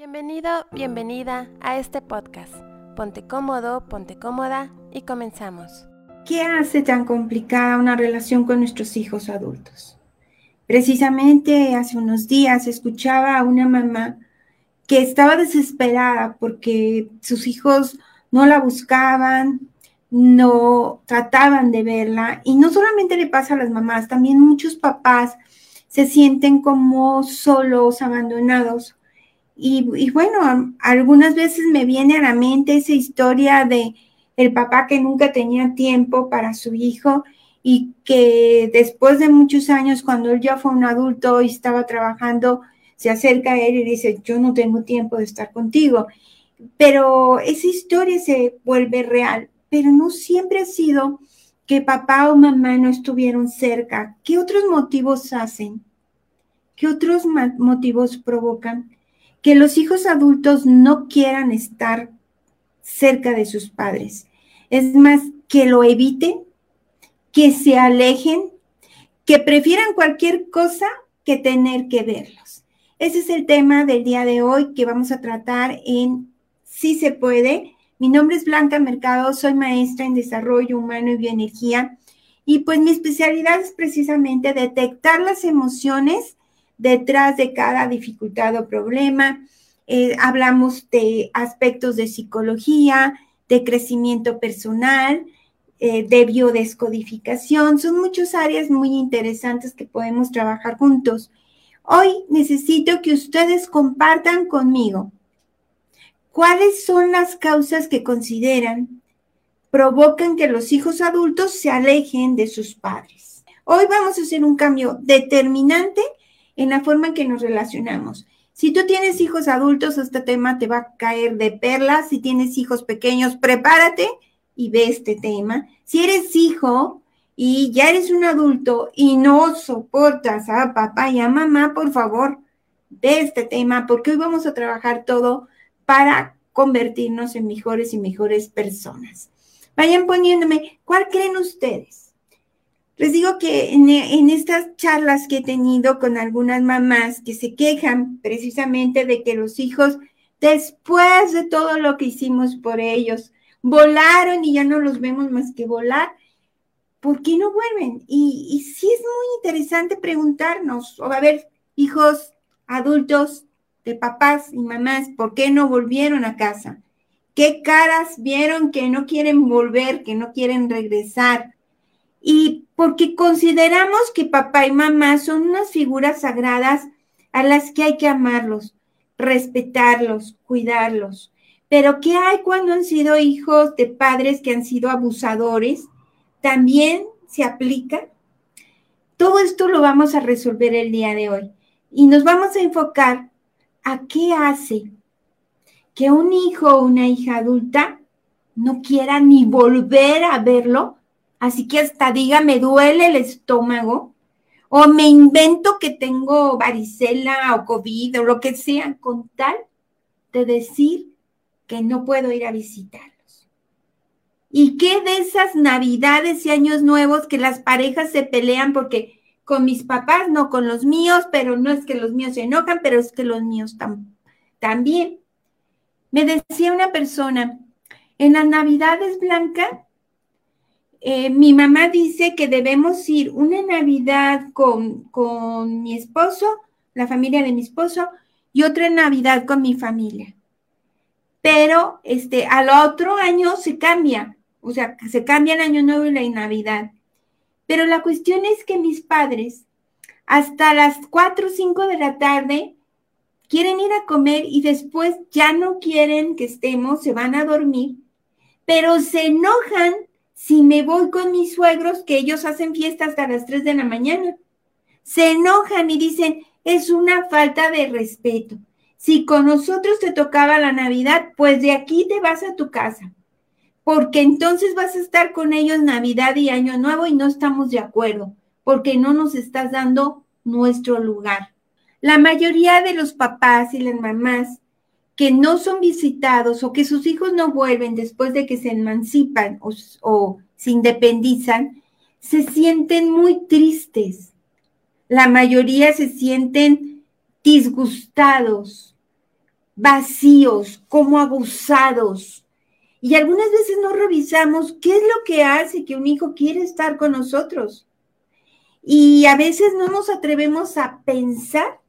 Bienvenido, bienvenida a este podcast. Ponte cómodo, ponte cómoda y comenzamos. ¿Qué hace tan complicada una relación con nuestros hijos adultos? Precisamente hace unos días escuchaba a una mamá que estaba desesperada porque sus hijos no la buscaban, no trataban de verla. Y no solamente le pasa a las mamás, también muchos papás se sienten como solos, abandonados y, bueno, algunas veces me viene a la mente esa historia de el papá que nunca tenía tiempo para su hijo y que después de muchos años, cuando él ya fue un adulto y estaba trabajando, se acerca a él y dice, yo no tengo tiempo de estar contigo. Pero esa historia se vuelve real, pero no siempre ha sido que papá o mamá no estuvieron cerca. ¿Qué otros motivos hacen? ¿Qué otros motivos provocan? Que los hijos adultos no quieran estar cerca de sus padres. Es más, que lo eviten, que se alejen, que prefieran cualquier cosa que tener que verlos. Ese es el tema del día de hoy que vamos a tratar en Si se puede. Mi nombre es Blanca Mercado, soy maestra en desarrollo humano y bioenergía y pues mi especialidad es precisamente detectar las emociones detrás de cada dificultad o problema. Eh, hablamos de aspectos de psicología, de crecimiento personal, eh, de biodescodificación. Son muchas áreas muy interesantes que podemos trabajar juntos. Hoy necesito que ustedes compartan conmigo cuáles son las causas que consideran provocan que los hijos adultos se alejen de sus padres. Hoy vamos a hacer un cambio determinante en la forma en que nos relacionamos. Si tú tienes hijos adultos, este tema te va a caer de perlas. Si tienes hijos pequeños, prepárate y ve este tema. Si eres hijo y ya eres un adulto y no soportas a papá y a mamá, por favor, ve este tema porque hoy vamos a trabajar todo para convertirnos en mejores y mejores personas. Vayan poniéndome, ¿cuál creen ustedes? Les digo que en, estas charlas que he tenido con algunas mamás que se quejan precisamente de que los hijos, después de todo lo que hicimos por ellos, volaron y ya no los vemos más que volar, ¿por qué no vuelven? Y, y sí es muy interesante preguntarnos, o a ver, hijos adultos de papás y mamás, ¿por qué no volvieron a casa? ¿Qué caras vieron que no quieren volver, que no quieren regresar? Y porque consideramos que papá y mamá son unas figuras sagradas a las que hay que amarlos, respetarlos, cuidarlos. Pero ¿qué hay cuando han sido hijos de padres que han sido abusadores? ¿También se aplica? Todo esto lo vamos a resolver el día de hoy y nos vamos a enfocar a qué hace que un hijo o una hija adulta no quiera ni volver a verlo así que hasta diga, me duele el estómago, o me invento que tengo varicela o COVID o lo que sea, con tal de decir que no puedo ir a visitarlos. ¿Y qué de esas navidades y años nuevos que las parejas se pelean porque con mis papás, no con los míos, pero no es que los míos se enojan, pero es que los míos también. Me decía una persona, en las navidades, Blanca, eh, mi mamá dice que debemos ir una Navidad con, con mi esposo, la familia de mi esposo, y otra Navidad con mi familia. Pero este, al otro año se cambia, o sea, se cambia el año nuevo y la Navidad. Pero la cuestión es que mis padres, hasta las 4 o 5 de la tarde, quieren ir a comer y después ya no quieren que estemos, se van a dormir, pero se enojan si me voy con mis suegros, que ellos hacen fiesta hasta las 3 de la mañana. Se enojan y dicen, es una falta de respeto. Si con nosotros te tocaba la Navidad, pues de aquí te vas a tu casa, porque entonces vas a estar con ellos Navidad y Año Nuevo y no estamos de acuerdo, porque no nos estás dando nuestro lugar. La mayoría de los papás y las mamás que no son visitados o que sus hijos no vuelven después de que se emancipan o, se independizan, se sienten muy tristes. La mayoría se sienten disgustados, vacíos, como abusados. Y algunas veces no revisamos qué es lo que hace que un hijo quiere estar con nosotros. Y a veces no nos atrevemos a pensar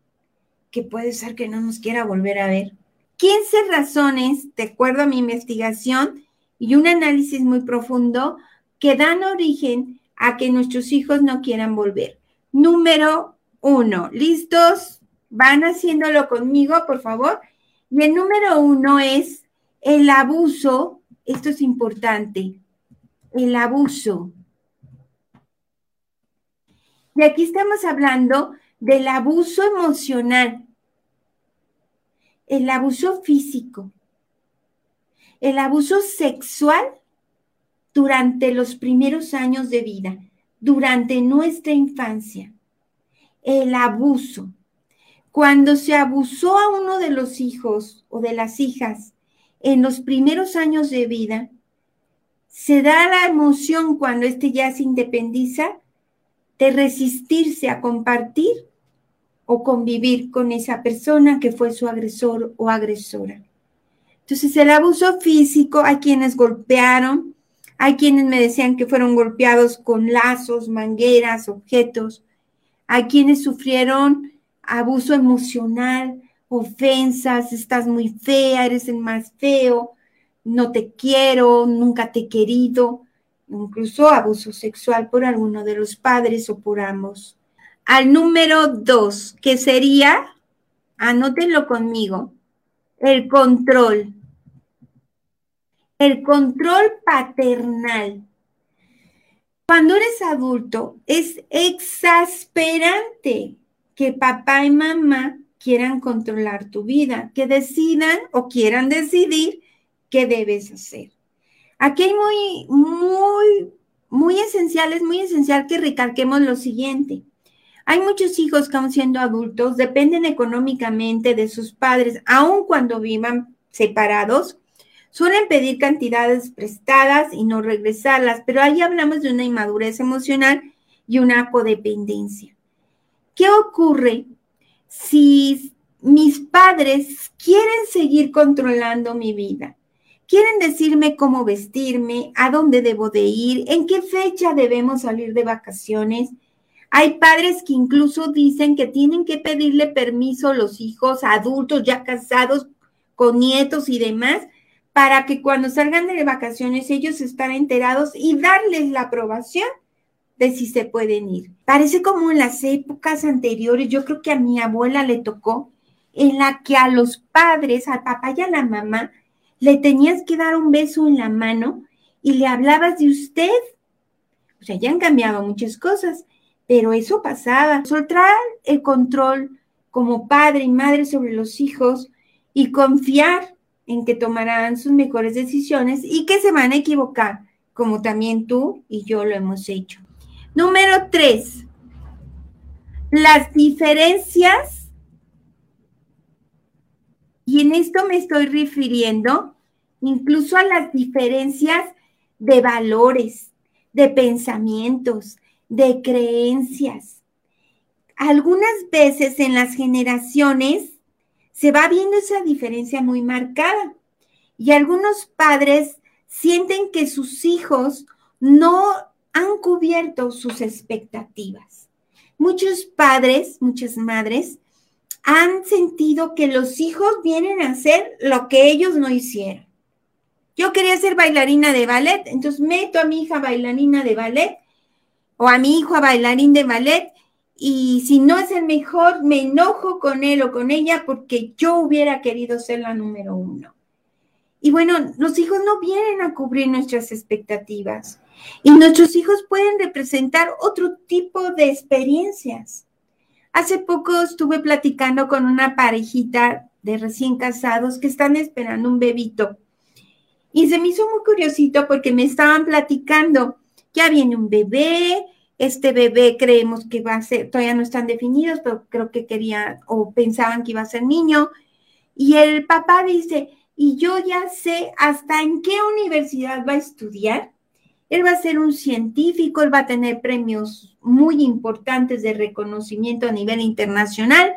que puede ser que no nos quiera volver a ver. 15 razones, de acuerdo a mi investigación y un análisis muy profundo, que dan origen a que nuestros hijos no quieran volver. Número uno, ¿listos? Van haciéndolo conmigo, por favor. Y el número uno es el abuso, esto es importante, el abuso. Y aquí estamos hablando del abuso emocional, el abuso físico, el abuso sexual durante los primeros años de vida, durante nuestra infancia, el abuso. Cuando se abusó a uno de los hijos o de las hijas en los primeros años de vida, se da la emoción cuando éste ya se independiza de resistirse a compartir o convivir con esa persona que fue su agresor o agresora. Entonces, el abuso físico, hay quienes golpearon, hay quienes me decían que fueron golpeados con lazos, mangueras, objetos, hay quienes sufrieron abuso emocional, ofensas, estás muy fea, eres el más feo, no te quiero, nunca te he querido, incluso abuso sexual por alguno de los padres o por ambos al número dos, que sería, anótenlo conmigo, el control. El control paternal. Cuando eres adulto, es exasperante que papá y mamá quieran controlar tu vida, que decidan o quieran decidir qué debes hacer. Aquí hay muy, muy, muy esencial, es muy esencial que recalquemos lo siguiente. Hay muchos hijos que aún siendo adultos dependen económicamente de sus padres, aun cuando vivan separados. Suelen pedir cantidades prestadas y no regresarlas, pero ahí hablamos de una inmadurez emocional y una codependencia. ¿Qué ocurre si mis padres quieren seguir controlando mi vida? Quieren decirme cómo vestirme, a dónde debo de ir, en qué fecha debemos salir de vacaciones, hay padres que incluso dicen que tienen que pedirle permiso a los hijos adultos ya casados con nietos y demás para que cuando salgan de vacaciones ellos estén enterados y darles la aprobación de si se pueden ir. Parece como en las épocas anteriores, yo creo que a mi abuela le tocó, en la que a los padres, al papá y a la mamá, le tenías que dar un beso en la mano y le hablabas de usted. O sea, ya han cambiado muchas cosas, pero eso pasaba. Soltar el control como padre y madre sobre los hijos y confiar en que tomarán sus mejores decisiones y que se van a equivocar, como también tú y yo lo hemos hecho. Número tres, las diferencias, y en esto me estoy refiriendo incluso a las diferencias de valores, de pensamientos, de creencias. Algunas veces en las generaciones se va viendo esa diferencia muy marcada y algunos padres sienten que sus hijos no han cubierto sus expectativas. Muchos padres, muchas madres han sentido que los hijos vienen a hacer lo que ellos no hicieron. Yo quería ser bailarina de ballet, entonces meto a mi hija bailarina de ballet o a mi hijo a bailarín de ballet y si no es el mejor, me enojo con él o con ella porque yo hubiera querido ser la número uno. Y bueno, los hijos no vienen a cubrir nuestras expectativas y nuestros hijos pueden representar otro tipo de experiencias. Hace poco estuve platicando con una parejita de recién casados que están esperando un bebito y se me hizo muy curiosito porque me estaban platicando ya viene un bebé, este bebé creemos que va a ser, todavía no están definidos, pero creo que querían o pensaban que iba a ser niño. Y el papá dice, y yo ya sé hasta en qué universidad va a estudiar. Él va a ser un científico, él va a tener premios muy importantes de reconocimiento a nivel internacional,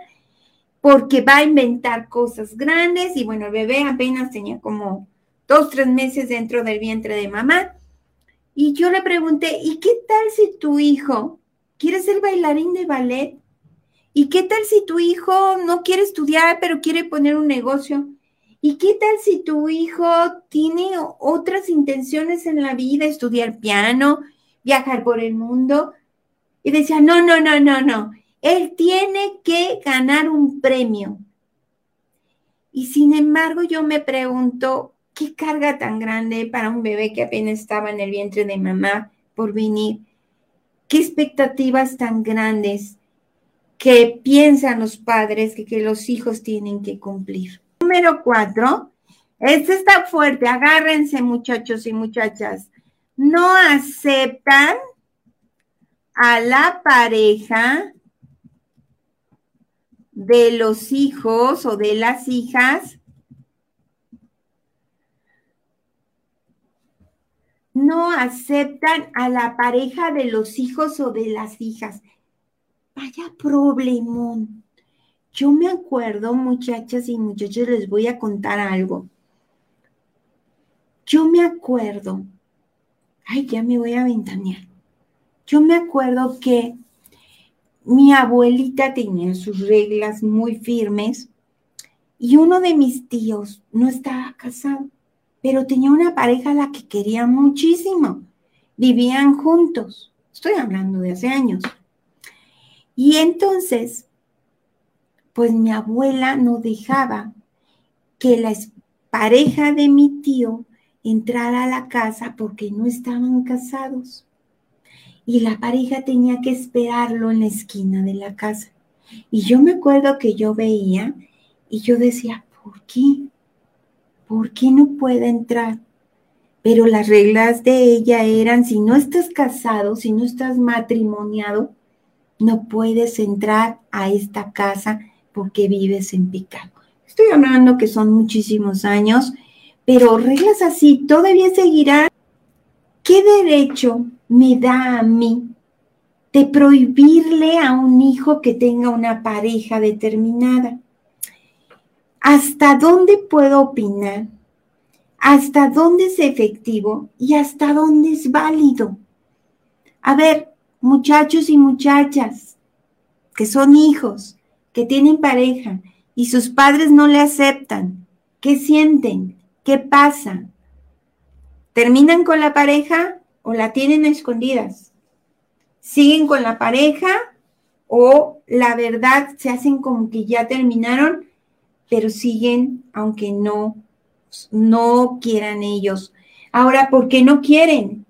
porque va a inventar cosas grandes y bueno, el bebé apenas tenía como dos, tres meses dentro del vientre de mamá. Y yo le pregunté, ¿y qué tal si tu hijo quiere ser bailarín de ballet? ¿Y qué tal si tu hijo no quiere estudiar, pero quiere poner un negocio? ¿Y qué tal si tu hijo tiene otras intenciones en la vida, estudiar piano, viajar por el mundo? Y decía, no, no, no, no, no. Él tiene que ganar un premio. Y sin embargo, yo me pregunto, ¿qué carga tan grande para un bebé que apenas estaba en el vientre de mamá por venir? ¿Qué expectativas tan grandes que piensan los padres que, los hijos tienen que cumplir? Número cuatro, este está fuerte, agárrense muchachos y muchachas. No aceptan a la pareja de los hijos o de las hijas no aceptan a la pareja de los hijos o de las hijas. Vaya problemón. Yo me acuerdo, muchachas y muchachos, les voy a contar algo. Yo me acuerdo, ay, ya me voy a ventanear. Yo me acuerdo que mi abuelita tenía sus reglas muy firmes y uno de mis tíos no estaba casado, pero tenía una pareja a la que quería muchísimo. Vivían juntos. Estoy hablando de hace años. Y entonces, pues mi abuela no dejaba que la pareja de mi tío entrara a la casa porque no estaban casados y la pareja tenía que esperarlo en la esquina de la casa. Y yo me acuerdo que yo veía y yo decía, ¿por qué? ¿Por qué no puede entrar? Pero las reglas de ella eran, si no estás casado, si no estás matrimoniado, no puedes entrar a esta casa porque vives en pecado. Estoy hablando que son muchísimos años, pero reglas así todavía seguirán. ¿Qué derecho me da a mí de prohibirle a un hijo que tenga una pareja determinada. ¿Hasta dónde puedo opinar? ¿Hasta dónde es efectivo y hasta dónde es válido? A ver, muchachos y muchachas que son hijos, que tienen pareja y sus padres no le aceptan, ¿qué sienten? ¿Qué pasa? ¿Terminan con la pareja o la tienen escondidas. Siguen con la pareja o la verdad se hacen como que ya terminaron, pero siguen aunque no no quieran ellos. Ahora, ¿por qué no quieren?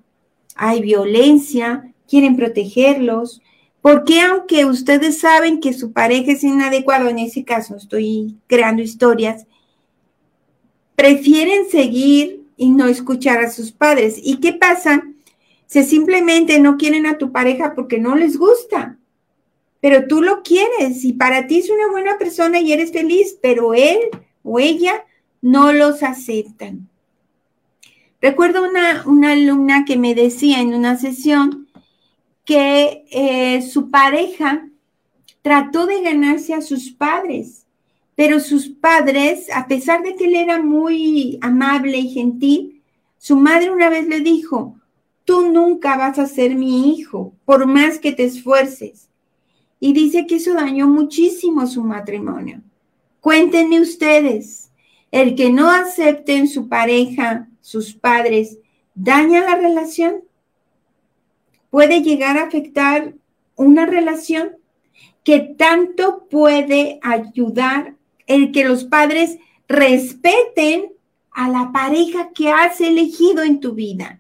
Hay violencia, quieren protegerlos. ¿Por qué aunque ustedes saben que su pareja es inadecuado, en ese caso estoy creando historias, prefieren seguir y no escuchar a sus padres? ¿Y qué pasa si simplemente no quieren a tu pareja porque no les gusta, pero tú lo quieres y para ti es una buena persona y eres feliz, pero él o ella no los aceptan. Recuerdo una, una alumna que me decía en una sesión que eh, su pareja trató de ganarse a sus padres, pero sus padres, a pesar de que él era muy amable y gentil, su madre una vez le dijo, tú nunca vas a ser mi hijo, por más que te esfuerces. Y dice que eso dañó muchísimo su matrimonio. Cuéntenme ustedes, el que no acepten su pareja, sus padres, daña la relación. Puede llegar a afectar una relación que tanto puede ayudar el que los padres respeten a la pareja que has elegido en tu vida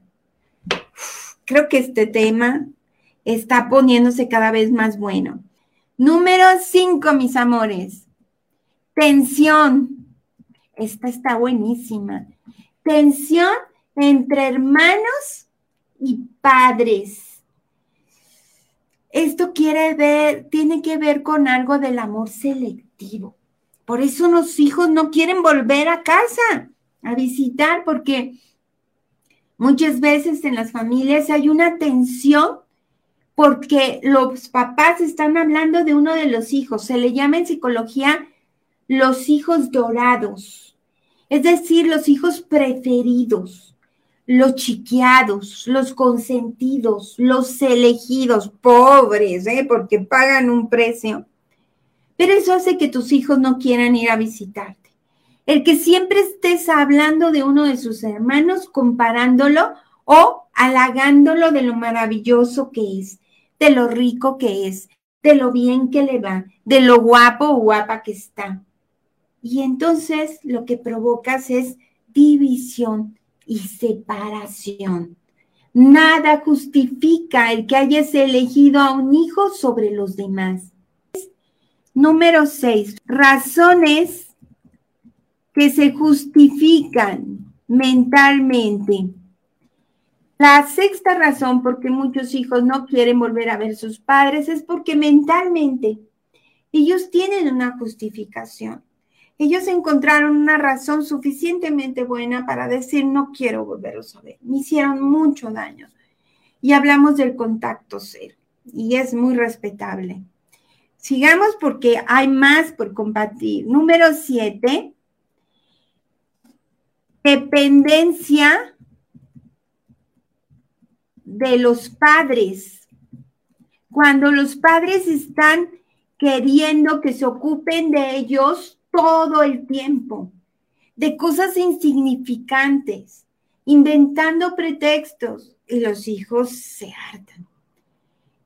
creo que este tema está poniéndose cada vez más bueno. Número cinco, mis amores. Tensión. Esta está buenísima. Tensión entre hermanos y padres. Esto quiere ver, tiene que ver con algo del amor selectivo. Por eso los hijos no quieren volver a casa a visitar porque Muchas veces en las familias hay una tensión porque los papás están hablando de uno de los hijos. Se le llama en psicología los hijos dorados, es decir, los hijos preferidos, los chiqueados, los consentidos, los elegidos, pobres, ¿eh? porque pagan un precio. Pero eso hace que tus hijos no quieran ir a visitarte. El que siempre estés hablando de uno de sus hermanos, comparándolo o halagándolo de lo maravilloso que es, de lo rico que es, de lo bien que le va, de lo guapo o guapa que está. Y entonces lo que provocas es división y separación. Nada justifica el que hayas elegido a un hijo sobre los demás. Número seis, razones que se justifican mentalmente. La sexta razón por qué muchos hijos no quieren volver a ver a sus padres es porque mentalmente ellos tienen una justificación. Ellos encontraron una razón suficientemente buena para decir no quiero volverlos a ver. Me hicieron mucho daño. Y hablamos del contacto cero. Y es muy respetable. Sigamos porque hay más por compartir. Número siete, dependencia de los padres. Cuando los padres están queriendo que se ocupen de ellos todo el tiempo, de cosas insignificantes, inventando pretextos y los hijos se hartan.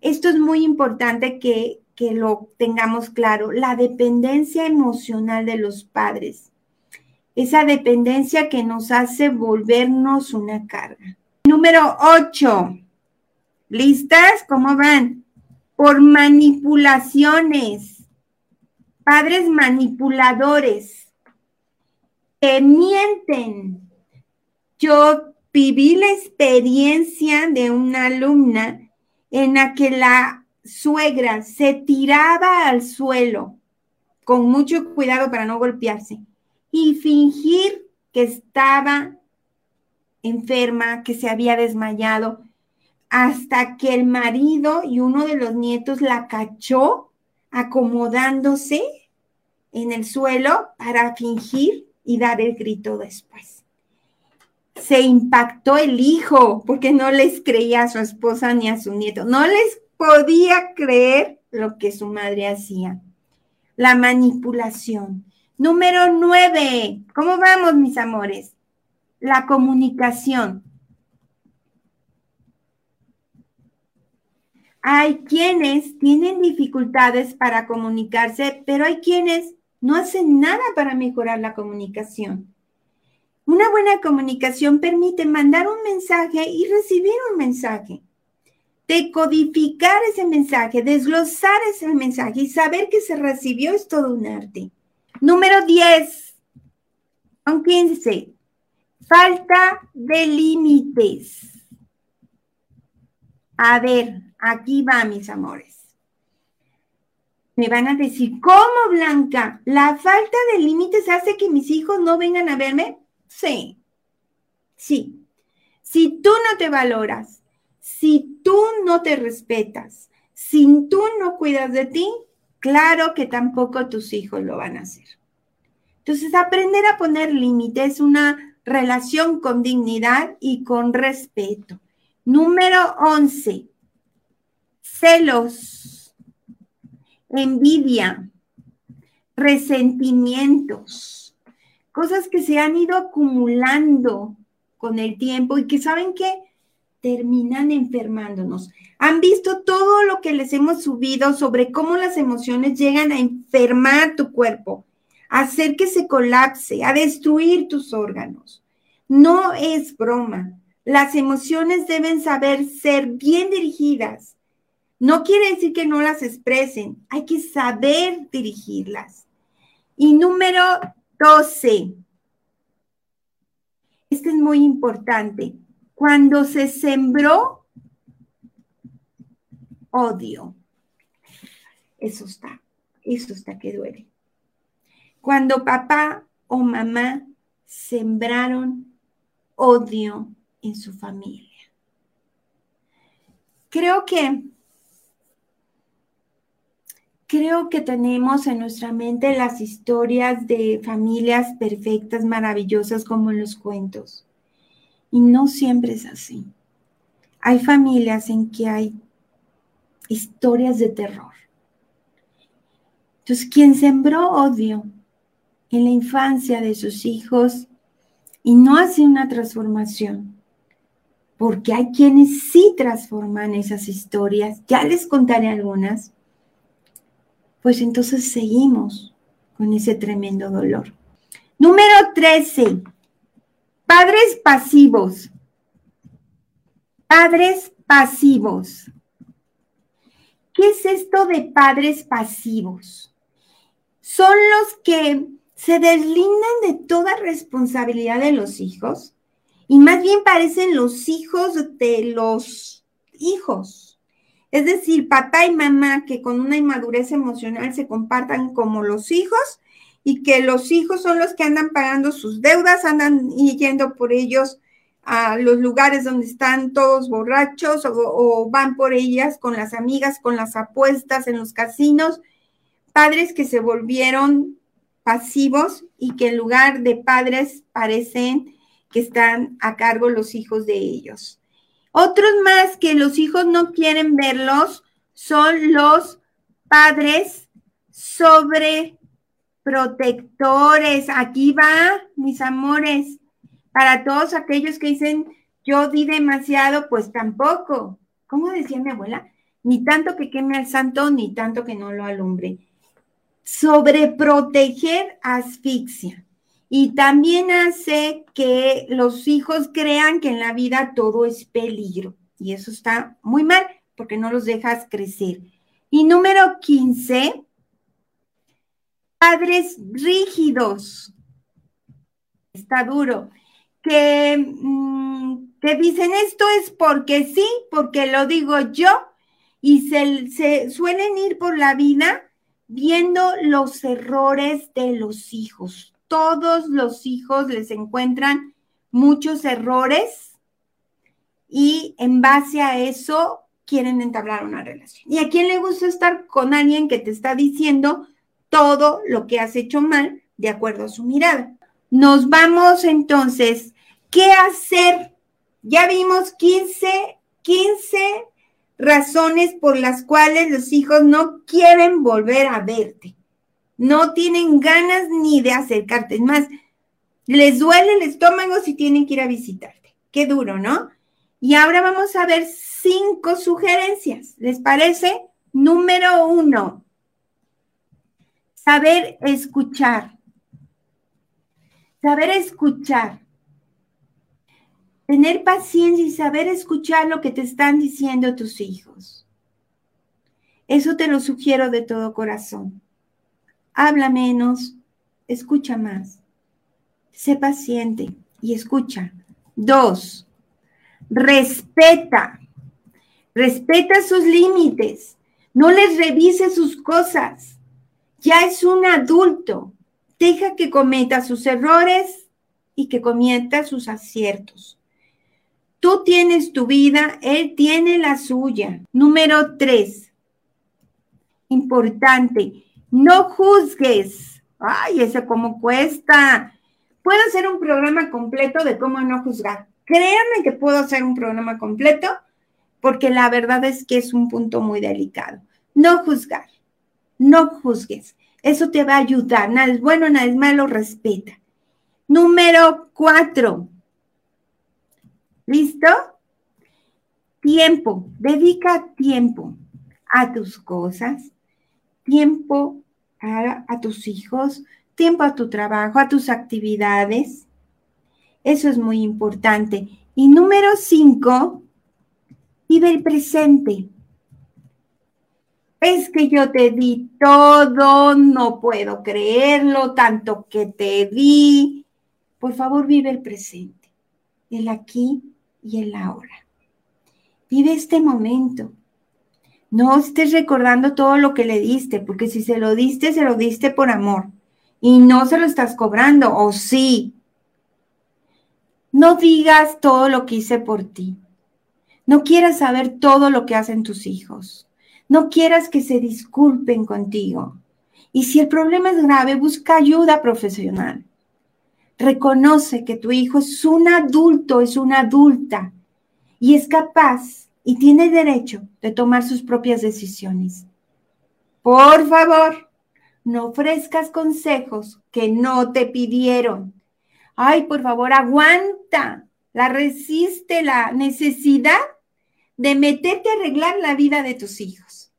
Esto es muy importante que, que lo tengamos claro, la dependencia emocional de los padres, esa dependencia que nos hace volvernos una carga. Número 8. ¿Listas? ¿Cómo van? Por manipulaciones. Padres manipuladores que mienten. Yo viví la experiencia de una alumna en la que la suegra se tiraba al suelo con mucho cuidado para no golpearse y fingir que estaba enferma, que se había desmayado, hasta que el marido y uno de los nietos la cachó acomodándose en el suelo para fingir y dar el grito después. Se impactó el hijo porque no les creía a su esposa ni a su nieto. No les podía creer lo que su madre hacía. La manipulación. Número nueve. ¿Cómo vamos, mis amores? La comunicación. Hay quienes tienen dificultades para comunicarse, pero hay quienes no hacen nada para mejorar la comunicación. Una buena comunicación permite mandar un mensaje y recibir un mensaje, decodificar ese mensaje, desglosar ese mensaje y saber que se recibió es todo un arte. Número 10. Son 15. Falta de límites. A ver, aquí va, mis amores. Me van a decir, ¿cómo, Blanca? ¿La falta de límites hace que mis hijos no vengan a verme? Sí, sí. Si tú no te valoras, si tú no te respetas, si tú no cuidas de ti, claro que tampoco tus hijos lo van a hacer. Entonces, aprender a poner límites es una relación con dignidad y con respeto. Número 11, celos, envidia, resentimientos, cosas que se han ido acumulando con el tiempo y que saben que terminan enfermándonos. Han visto todo lo que les hemos subido sobre cómo las emociones llegan a enfermar tu cuerpo hacer que se colapse, a destruir tus órganos. No es broma. Las emociones deben saber ser bien dirigidas. No quiere decir que no las expresen, hay que saber dirigirlas. Y número 12. Este es muy importante. Cuando se sembró odio. Eso está, eso está que duele. Cuando papá o mamá sembraron odio en su familia. Creo que creo que tenemos en nuestra mente las historias de familias perfectas, maravillosas como en los cuentos. Y no siempre es así. Hay familias en que hay historias de terror. Entonces, quien sembró odio en la infancia de sus hijos y no hace una transformación, porque hay quienes sí transforman esas historias, ya les contaré algunas, pues entonces seguimos con ese tremendo dolor. Número 13. Padres pasivos. Padres pasivos. ¿Qué es esto de padres pasivos? Son los que se deslindan de toda responsabilidad de los hijos y más bien parecen los hijos de los hijos. Es decir, papá y mamá que con una inmadurez emocional se compartan como los hijos y que los hijos son los que andan pagando sus deudas, andan yendo por ellos a los lugares donde están todos borrachos o, o, van por ellas con las amigas, con las apuestas en los casinos. Padres que se volvieron pasivos y que en lugar de padres parecen que están a cargo los hijos de ellos. Otros más que los hijos no quieren verlos son los padres sobreprotectores. Aquí va, mis amores, para todos aquellos que dicen, yo di demasiado, pues tampoco. ¿Cómo decía mi abuela? Ni tanto que queme al santo, ni tanto que no lo alumbre. Sobreproteger asfixia. Y también hace que los hijos crean que en la vida todo es peligro. Y eso está muy mal porque no los dejas crecer. Y número 15, padres rígidos. Está duro. Que, mm, que dicen esto es porque sí, porque lo digo yo. Y se, se suelen ir por la vida viendo los errores de los hijos todos los hijos les encuentran muchos errores y en base a eso quieren entablar una relación. ¿Y a quién le gusta estar con alguien que te está diciendo todo lo que has hecho mal de acuerdo a su mirada? Nos vamos entonces, ¿qué hacer? Ya vimos 15, 15 razones por las cuales los hijos no quieren volver a verte no tienen ganas ni de acercarte. Es más, les duele el estómago si tienen que ir a visitarte. Qué duro, ¿no? Y ahora vamos a ver cinco sugerencias. ¿Les parece? Número uno, saber escuchar. Saber escuchar. Tener paciencia y saber escuchar lo que te están diciendo tus hijos. Eso te lo sugiero de todo corazón habla menos, escucha más. Sé paciente y escucha. Dos, respeta. Respeta sus límites. No les revise sus cosas. Ya es un adulto. Deja que cometa sus errores y que cometa sus aciertos. Tú tienes tu vida, él tiene la suya. Número tres, importante, no juzgues. Ay, ese cómo cuesta. Puedo hacer un programa completo de cómo no juzgar. Créanme que puedo hacer un programa completo porque la verdad es que es un punto muy delicado. No juzgar. No juzgues. Eso te va a ayudar. Nada es bueno, nada es malo, respeta. Número cuatro. ¿Listo? Tiempo. Dedica tiempo a tus cosas, tiempo a, tus hijos, tiempo a tu trabajo, a tus actividades. Eso es muy importante. Y número cinco, vive el presente. Es que yo te di todo, no puedo creerlo, tanto que te di. Por favor, vive el presente, el aquí y el ahora. Vive este momento. No estés recordando todo lo que le diste, porque si se lo diste, se lo diste por amor y no se lo estás cobrando, o sí. No digas todo lo que hice por ti. No quieras saber todo lo que hacen tus hijos. No quieras que se disculpen contigo. Y si el problema es grave, busca ayuda profesional. Reconoce que tu hijo es un adulto, es una adulta y es capaz y tiene derecho de tomar sus propias decisiones. Por favor, no ofrezcas consejos que no te pidieron. Ay, por favor, aguanta, la resiste la necesidad de meterte a arreglar la vida de tus hijos.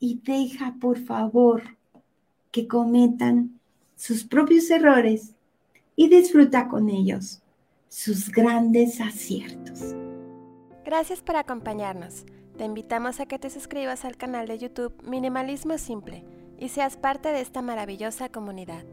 Y deja, por favor, que cometan sus propios errores y disfruta con ellos sus grandes aciertos. Gracias por acompañarnos. Te invitamos a que te suscribas al canal de YouTube Minimalismo Simple y seas parte de esta maravillosa comunidad.